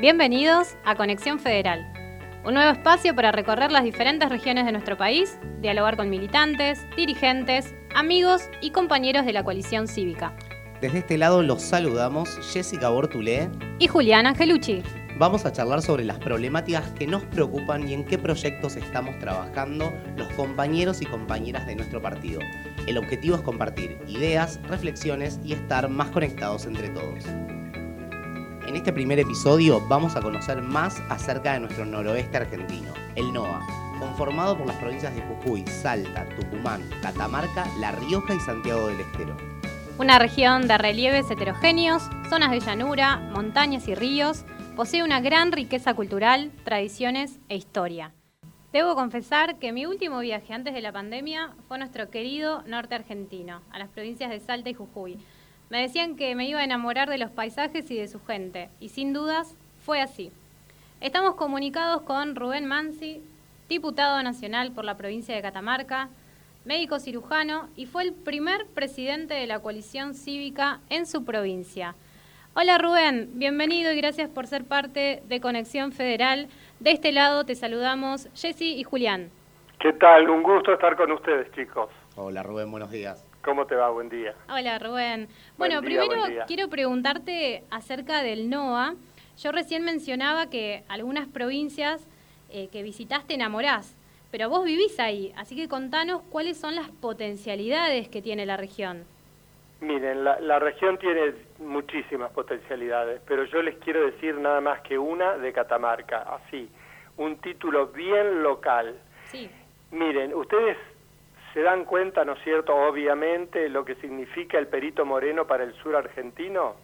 Bienvenidos a Conexión Federal, un nuevo espacio para recorrer las diferentes regiones de nuestro país, dialogar con militantes, dirigentes, amigos y compañeros de la coalición cívica. Desde este lado los saludamos Jessica Bortulé y Julián Angelucci. Vamos a charlar sobre las problemáticas que nos preocupan y en qué proyectos estamos trabajando los compañeros y compañeras de nuestro partido. El objetivo es compartir ideas, reflexiones y estar más conectados entre todos. En este primer episodio vamos a conocer más acerca de nuestro noroeste argentino, el NOA, conformado por las provincias de Jujuy, Salta, Tucumán, Catamarca, La Rioja y Santiago del Estero. Una región de relieves heterogéneos, zonas de llanura, montañas y ríos, posee una gran riqueza cultural, tradiciones e historia. Debo confesar que mi último viaje antes de la pandemia fue nuestro querido norte argentino, a las provincias de Salta y Jujuy. Me decían que me iba a enamorar de los paisajes y de su gente, y sin dudas fue así. Estamos comunicados con Rubén Mansi, diputado nacional por la provincia de Catamarca, médico cirujano y fue el primer presidente de la coalición cívica en su provincia. Hola Rubén, bienvenido y gracias por ser parte de Conexión Federal. De este lado te saludamos Jessy y Julián. ¿Qué tal? Un gusto estar con ustedes, chicos. Hola Rubén, buenos días. ¿Cómo te va? Buen día. Hola Rubén. Bueno, primero quiero preguntarte acerca del NOA. Yo recién mencionaba que algunas provincias eh, que visitaste enamorás, pero vos vivís ahí, así que contanos cuáles son las potencialidades que tiene la región. Miren, la, región tiene muchísimas potencialidades, pero yo les quiero decir nada más que una de Catamarca, así, un título bien local. Sí. Miren, ustedes se dan cuenta, ¿no es cierto?, obviamente, lo que significa el perito moreno para el sur argentino.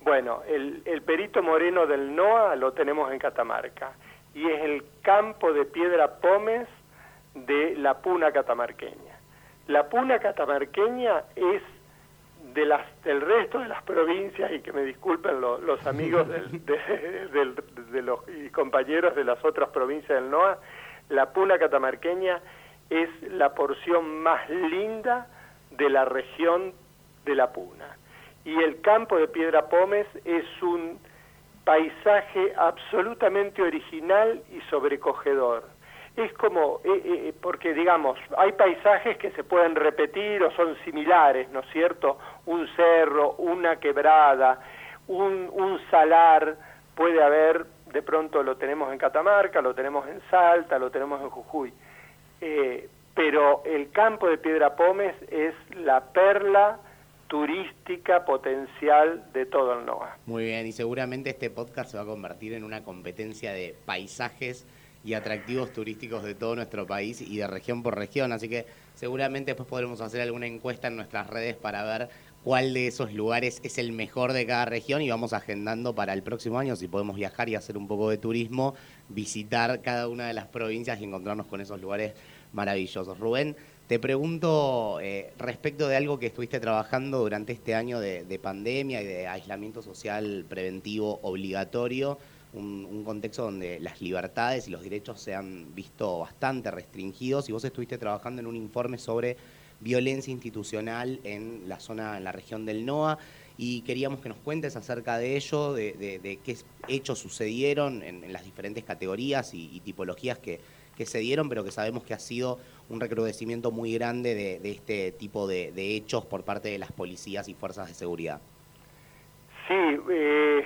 Bueno, el, el perito moreno del NOA lo tenemos en Catamarca y es el campo de piedra pómez de la puna catamarqueña. La puna catamarqueña es de las, del resto de las provincias, y que me disculpen los amigos de, los y compañeros de las otras provincias del NOA, la puna catamarqueña es la porción más linda de la región de la puna. Y el campo de Piedra Pómez es un paisaje absolutamente original y sobrecogedor es como, eh, eh, porque digamos, hay paisajes que se pueden repetir o son similares, ¿no es cierto? Un cerro, una quebrada, un, un salar, puede haber, de pronto lo tenemos en Catamarca, lo tenemos en Salta, lo tenemos en Jujuy. Eh, pero el campo de Piedra Pómez es la perla turística potencial de todo el NOA. Muy bien, y seguramente este podcast se va a convertir en una competencia de paisajes y atractivos turísticos de todo nuestro país y de región por región. Así que seguramente después podremos hacer alguna encuesta en nuestras redes para ver cuál de esos lugares es el mejor de cada región y vamos agendando para el próximo año, si podemos viajar y hacer un poco de turismo, visitar cada una de las provincias y encontrarnos con esos lugares maravillosos. Rubén, te pregunto eh, respecto de algo que estuviste trabajando durante este año de pandemia y de aislamiento social preventivo obligatorio un, contexto donde las libertades y los derechos se han visto bastante restringidos y vos estuviste trabajando en un informe sobre violencia institucional en la zona, en la región del NOA y queríamos que nos cuentes acerca de ello, de, qué hechos sucedieron en, las diferentes categorías y, tipologías que, se dieron, pero que sabemos que ha sido un recrudecimiento muy grande de, este tipo de, hechos por parte de las policías y fuerzas de seguridad. Sí, eh,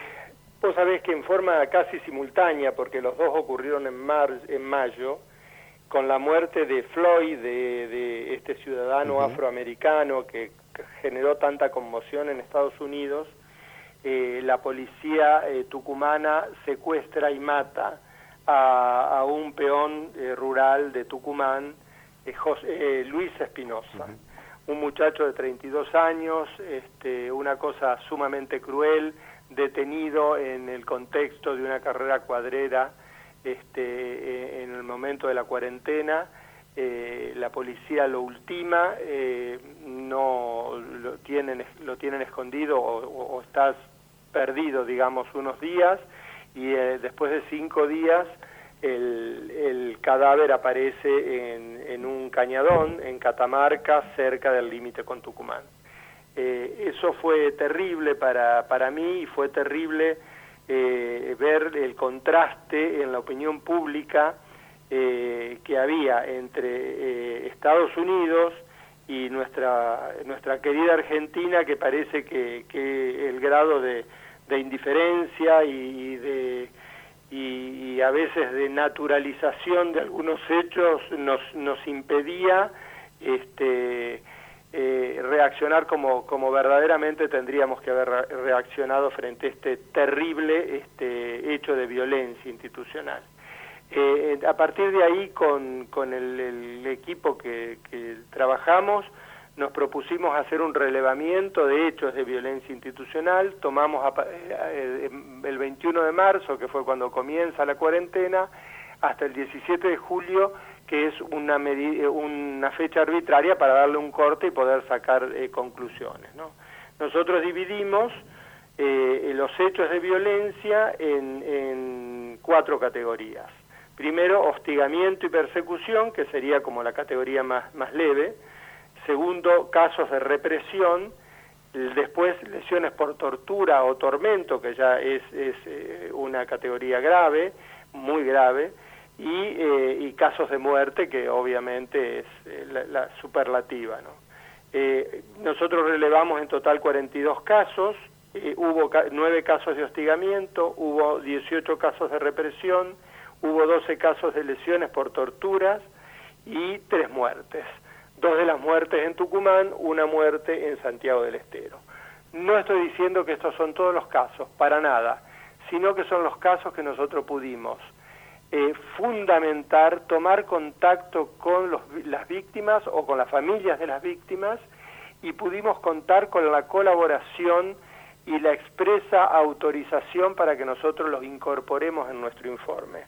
Vos sabés que en forma casi simultánea, porque los dos ocurrieron en, mar, en mayo, con la muerte de Floyd, de, este ciudadano afroamericano que generó tanta conmoción en Estados Unidos, eh, la policía eh, tucumana secuestra y mata a, un peón eh, rural de Tucumán, Luis Espinosa, un muchacho de 32 años, este, una cosa sumamente cruel, detenido en el contexto de una carrera cuadrera este, eh, en el momento de la cuarentena. Eh, la policía lo ultima, eh, no lo tienen, lo tienen escondido o, estás perdido, digamos, unos días y después de cinco días el, el cadáver aparece en, en un cañadón en Catamarca, cerca del límite con Tucumán. Eh, eso fue terrible para, para mí y fue terrible eh, ver el contraste en la opinión pública eh, que había entre eh, Estados Unidos y nuestra nuestra querida Argentina que parece que, que el grado de, indiferencia y de y, a veces de naturalización de algunos hechos nos, nos impedía este, eh, reaccionar como, como verdaderamente tendríamos que haber reaccionado frente a este terrible este, hecho de violencia institucional. Eh, a partir de ahí, con, el, equipo que, trabajamos, nos propusimos hacer un relevamiento de hechos de violencia institucional, tomamos eh, el 21 de marzo, que fue cuando comienza la cuarentena, hasta el 17 de julio, que es una, una fecha arbitraria para darle un corte y poder sacar eh, conclusiones. Nosotros dividimos eh, los hechos de violencia en, en cuatro categorías. Primero, hostigamiento y persecución, que sería como la categoría más, más leve, segundo, casos de represión, después lesiones por tortura o tormento, que ya es, eh, una categoría grave, muy grave, y, eh, casos de muerte, que obviamente es eh, la, superlativa. ¿no? nosotros relevamos en total 42 casos, hubo nueve casos de hostigamiento, hubo 18 casos de represión, hubo 12 casos de lesiones por torturas y tres muertes dos de las muertes en Tucumán, una muerte en Santiago del Estero. No estoy diciendo que estos son todos los casos, para nada, sino que son los casos que nosotros pudimos eh, fundamentar, tomar contacto con las víctimas o con las familias de las víctimas y pudimos contar con la colaboración y la expresa autorización para que nosotros los incorporemos en nuestro informe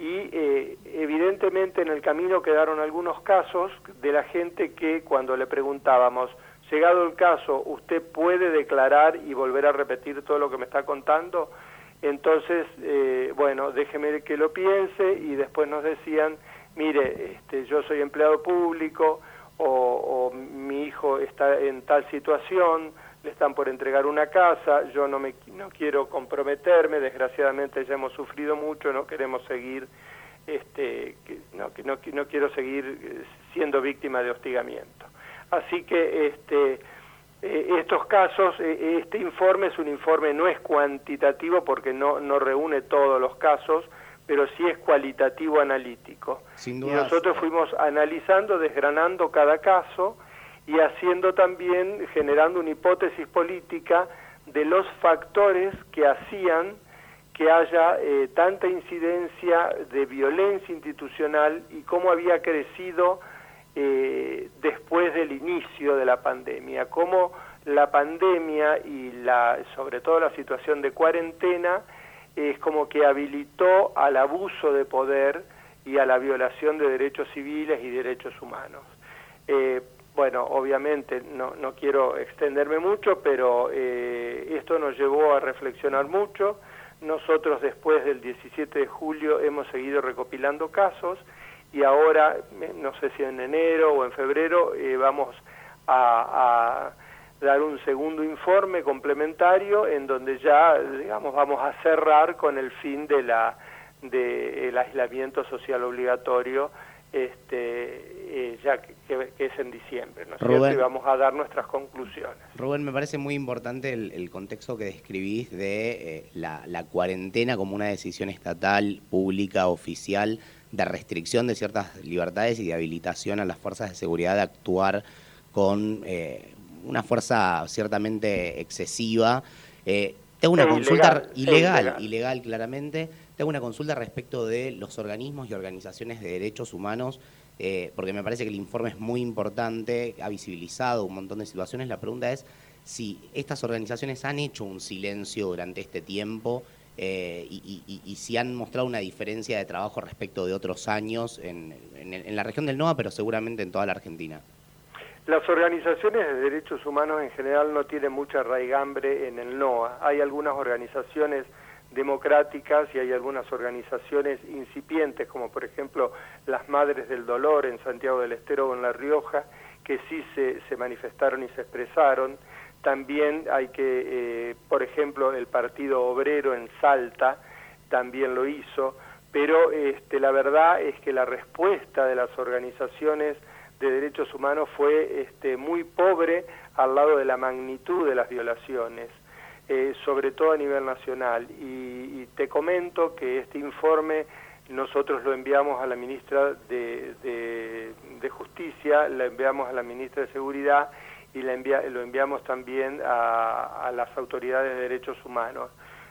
y eh, evidentemente en el camino quedaron algunos casos de la gente que cuando le preguntábamos, llegado el caso, ¿usted puede declarar y volver a repetir todo lo que me está contando? Entonces, eh, bueno, déjeme que lo piense y después nos decían, mire, este, yo soy empleado público o, o mi hijo está en tal situación, le están por entregar una casa, yo no, me, no quiero comprometerme, desgraciadamente ya hemos sufrido mucho, no queremos seguir, este, no, no, no quiero seguir eh, siendo víctima de hostigamiento. Así que este, eh, estos casos, eh, este informe es un informe, no es cuantitativo porque no, no reúne todos los casos, pero sí es cualitativo analítico. y nosotros fuimos analizando, desgranando cada caso, y haciendo también, generando una hipótesis política de los factores que hacían que haya eh, tanta incidencia de violencia institucional y cómo había crecido eh, después del inicio de la pandemia, cómo la pandemia y la, sobre todo la situación de cuarentena es como que habilitó al abuso de poder y a la violación de derechos civiles y derechos humanos. Eh, bueno, obviamente no, no quiero extenderme mucho, pero eh, esto nos llevó a reflexionar mucho. Nosotros después del 17 de julio hemos seguido recopilando casos y ahora, no sé si en enero o en febrero, eh, vamos a, dar un segundo informe complementario en donde ya, digamos, vamos a cerrar con el fin de la del aislamiento social obligatorio este, eh, ya que, es en diciembre, ¿no es Y vamos a dar nuestras conclusiones. Rubén, me parece muy importante el, contexto que describís de eh, la, cuarentena como una decisión estatal, pública, oficial, de restricción de ciertas libertades y de habilitación a las fuerzas de seguridad de actuar con eh, una fuerza ciertamente excesiva. tengo una consulta ilegal, ilegal claramente. Tengo una consulta respecto de los organismos y organizaciones de derechos humanos, eh, porque me parece que el informe es muy importante, ha visibilizado un montón de situaciones. La pregunta es si estas organizaciones han hecho un silencio durante este tiempo eh, y, si han mostrado una diferencia de trabajo respecto de otros años en, en la región del NOA, pero seguramente en toda la Argentina. Las organizaciones de derechos humanos en general no tienen mucha raigambre en el NOA. Hay algunas organizaciones democráticas y hay algunas organizaciones incipientes, como por ejemplo las Madres del Dolor en Santiago del Estero o en La Rioja, que sí se, se manifestaron y se expresaron. también hay que, eh, por ejemplo, el Partido Obrero en Salta también lo hizo, pero este, la verdad es que la respuesta de las organizaciones de derechos humanos fue este, muy pobre al lado de la magnitud de las violaciones, eh, sobre todo a nivel nacional. Y, te comento que este informe nosotros lo enviamos a la ministra de, Justicia, lo enviamos a la ministra de Seguridad y lo enviamos también a, a las autoridades de derechos humanos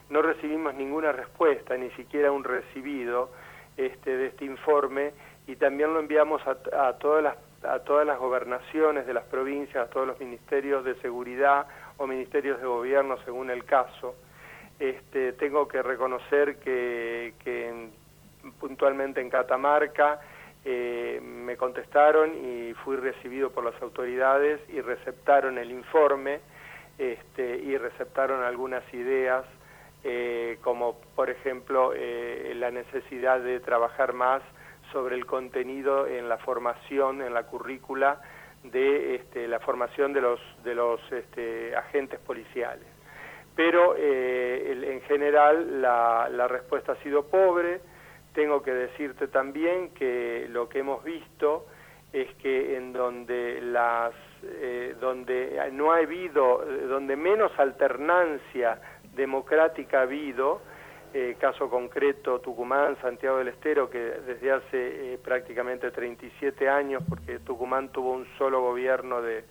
no recibimos ninguna respuesta, ni siquiera un recibido este, de este informe, y también lo enviamos a, todas las, a todas las gobernaciones de las provincias, a todos los ministerios de seguridad o ministerios de gobierno, según el caso. Este, tengo que reconocer que, puntualmente en Catamarca eh, me contestaron y fui recibido por las autoridades y receptaron el informe este, y receptaron algunas ideas eh, como por ejemplo eh, la necesidad de trabajar más sobre el contenido en la formación, en la currícula de este, la formación de los, de los este, agentes policiales. Pero eh, en general la, la, respuesta ha sido pobre. Tengo que decirte también que lo que hemos visto es que en donde las donde no ha habido, donde menos alternancia democrática ha habido, eh, caso concreto Tucumán, Santiago del Estero, que desde hace eh, prácticamente 37 años, porque Tucumán tuvo un solo gobierno de,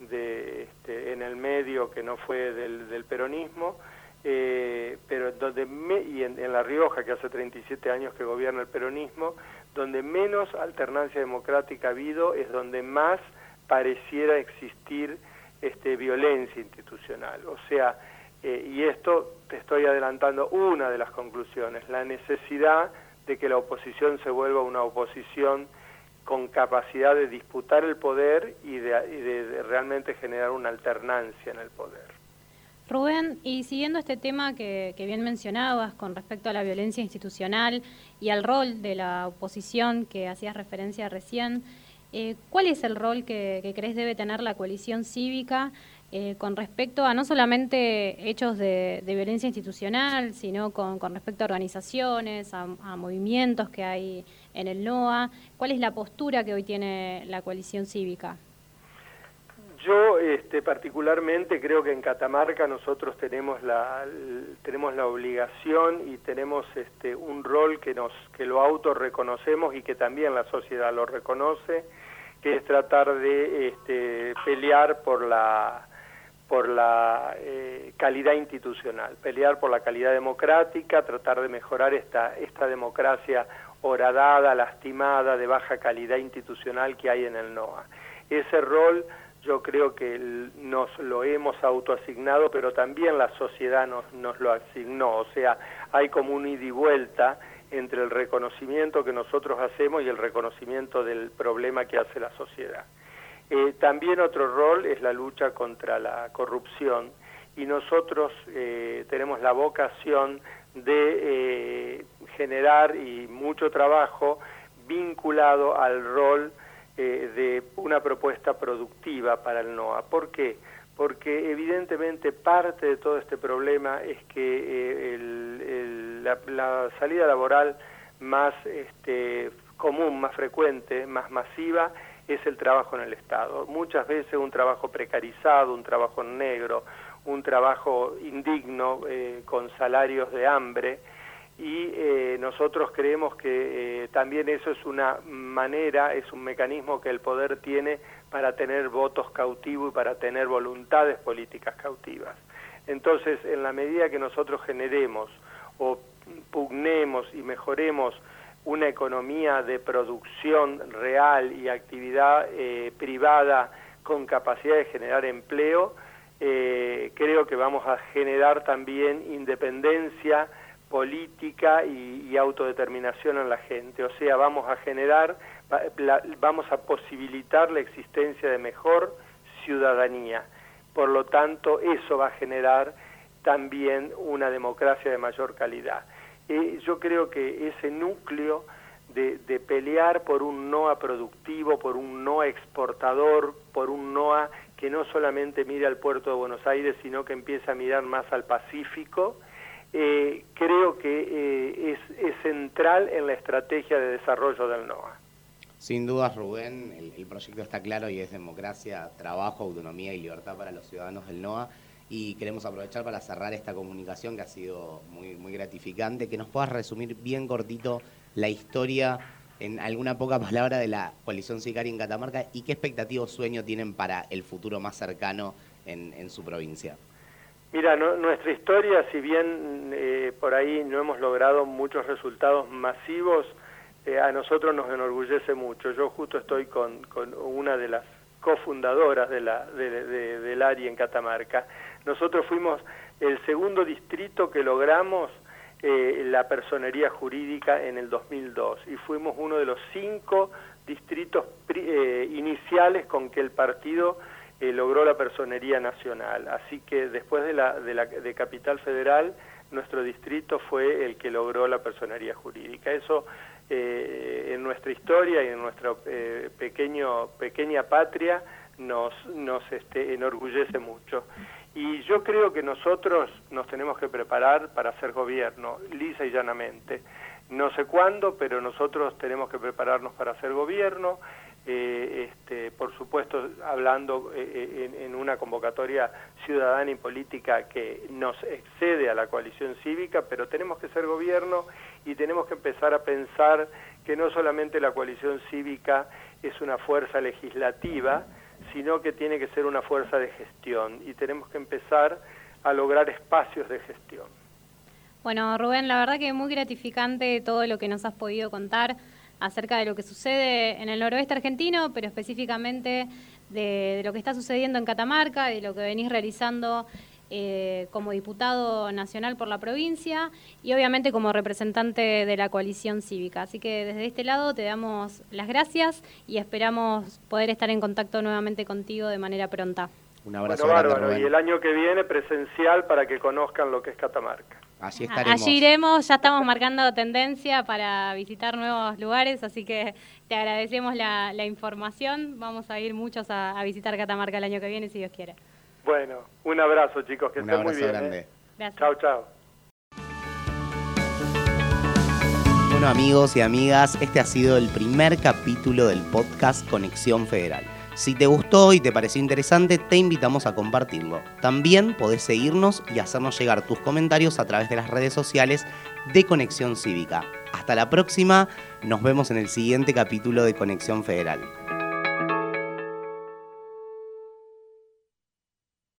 este, en el medio que no fue del, peronismo, eh, pero donde y en, La Rioja, que hace 37 años que gobierna el peronismo, donde menos alternancia democrática ha habido es donde más pareciera existir este, violencia institucional. O sea, eh, y esto te estoy adelantando una de las conclusiones, la necesidad de que la oposición se vuelva una oposición con capacidad de disputar el poder y de, realmente generar una alternancia en el poder. Rubén, y siguiendo este tema que, bien mencionabas con respecto a la violencia institucional y al rol de la oposición que hacías referencia recién, eh, ¿cuál es el rol que, que crees debe tener la coalición cívica eh, con respecto a no solamente hechos de, violencia institucional, sino con, respecto a organizaciones, a, movimientos que hay en el NOA. ¿Cuál es la postura que hoy tiene la coalición cívica? Yo este, particularmente creo que en Catamarca nosotros tenemos la, tenemos la obligación y tenemos este, un rol que, nos, que lo autorreconocemos y que también la sociedad lo reconoce, que es tratar de este, pelear por la por la eh, calidad institucional, pelear por la calidad democrática, tratar de mejorar esta, esta democracia horadada, lastimada, de baja calidad institucional que hay en el NOA. Ese rol yo creo que nos lo hemos autoasignado, pero también la sociedad nos, nos lo asignó, o sea, hay como un ida y vuelta entre el reconocimiento que nosotros hacemos y el reconocimiento del problema que hace la sociedad. Eh, también otro rol es la lucha contra la corrupción y nosotros eh, tenemos la vocación de eh, generar y mucho trabajo vinculado al rol de una propuesta productiva para el NOA. ¿Por qué? Porque evidentemente parte de todo este problema es que la, salida laboral más este, común, más frecuente, más masiva, es el trabajo en el Estado. Muchas veces un trabajo precarizado, un trabajo negro, un trabajo indigno, eh, con salarios de hambre, y eh, nosotros creemos que eh, también eso es una manera, es un mecanismo que el poder tiene para tener votos cautivos y para tener voluntades políticas cautivas. Entonces, en la medida que nosotros generemos o pugnemos y mejoremos una economía de producción real y actividad eh, privada con capacidad de generar empleo, eh, creo que vamos a generar también independencia política y, autodeterminación en la gente. O sea, vamos a generar, vamos a posibilitar la existencia de mejor ciudadanía. Por lo tanto, eso va a generar también una democracia de mayor calidad yo creo que ese núcleo de, pelear por un NOA productivo, por un NOA exportador, por un NOA que no solamente mire al puerto de Buenos Aires, sino que empiece a mirar más al Pacífico, eh, creo que eh, es, es, central en la estrategia de desarrollo del NOA. Sin dudas, Rubén, el, el, proyecto está claro y es democracia, trabajo, autonomía y libertad para los ciudadanos del NOA. Y queremos aprovechar para cerrar esta comunicación que ha sido muy, muy gratificante, que nos puedas resumir bien cortito la historia en alguna poca palabra de la coalición sicaria en Catamarca y qué expectativos sueño tienen para el futuro más cercano en, su provincia. Mira, no, nuestra historia, si bien eh, por ahí no hemos logrado muchos resultados masivos, eh, a nosotros nos enorgullece mucho. Yo justo estoy con, una de las cofundadoras de la, de, de, del área en Catamarca. Nosotros fuimos el segundo distrito que logramos eh, la personería jurídica en el 2002 y fuimos uno de los cinco distritos eh, iniciales con que el partido eh, logró la personería nacional. Así que después de, la, de, la, de Capital Federal, nuestro distrito fue el que logró la personería jurídica. Eso eh, en nuestra historia y en nuestra eh, pequeño, pequeña patria nos, nos este, enorgullece mucho. Y yo creo que nosotros nos tenemos que preparar para hacer gobierno, lisa y llanamente. No sé cuándo, pero nosotros tenemos que prepararnos para hacer gobierno, eh, este, por supuesto hablando eh, en, en, una convocatoria ciudadana y política que nos excede a la coalición cívica, pero tenemos que ser gobierno y tenemos que empezar a pensar que no solamente la coalición cívica es una fuerza legislativa, sino que tiene que ser una fuerza de gestión y tenemos que empezar a lograr espacios de gestión. Bueno, Rubén, la verdad que es muy gratificante todo lo que nos has podido contar acerca de lo que sucede en el noroeste argentino, pero específicamente de, de lo que está sucediendo en Catamarca, de lo que venís realizando eh, como diputado nacional por la provincia y obviamente como representante de la coalición cívica. Así que desde este lado te damos las gracias y esperamos poder estar en contacto nuevamente contigo de manera pronta. Un abrazo. Bueno, bárbaro. Grande, y el año que viene presencial para que conozcan lo que es Catamarca. Así estaremos. Allí iremos, ya estamos marcando tendencia para visitar nuevos lugares, así que te agradecemos la, la información. Vamos a ir muchos a, a visitar Catamarca el año que viene, si Dios quiere. Bueno, un abrazo chicos, que un estén muy bien. Grande. ¿eh? Gracias. Chao, chao. Bueno amigos y amigas, este ha sido el primer capítulo del podcast Conexión Federal. Si te gustó y te pareció interesante, te invitamos a compartirlo. También podés seguirnos y hacernos llegar tus comentarios a través de las redes sociales de Conexión Cívica. Hasta la próxima, nos vemos en el siguiente capítulo de Conexión Federal.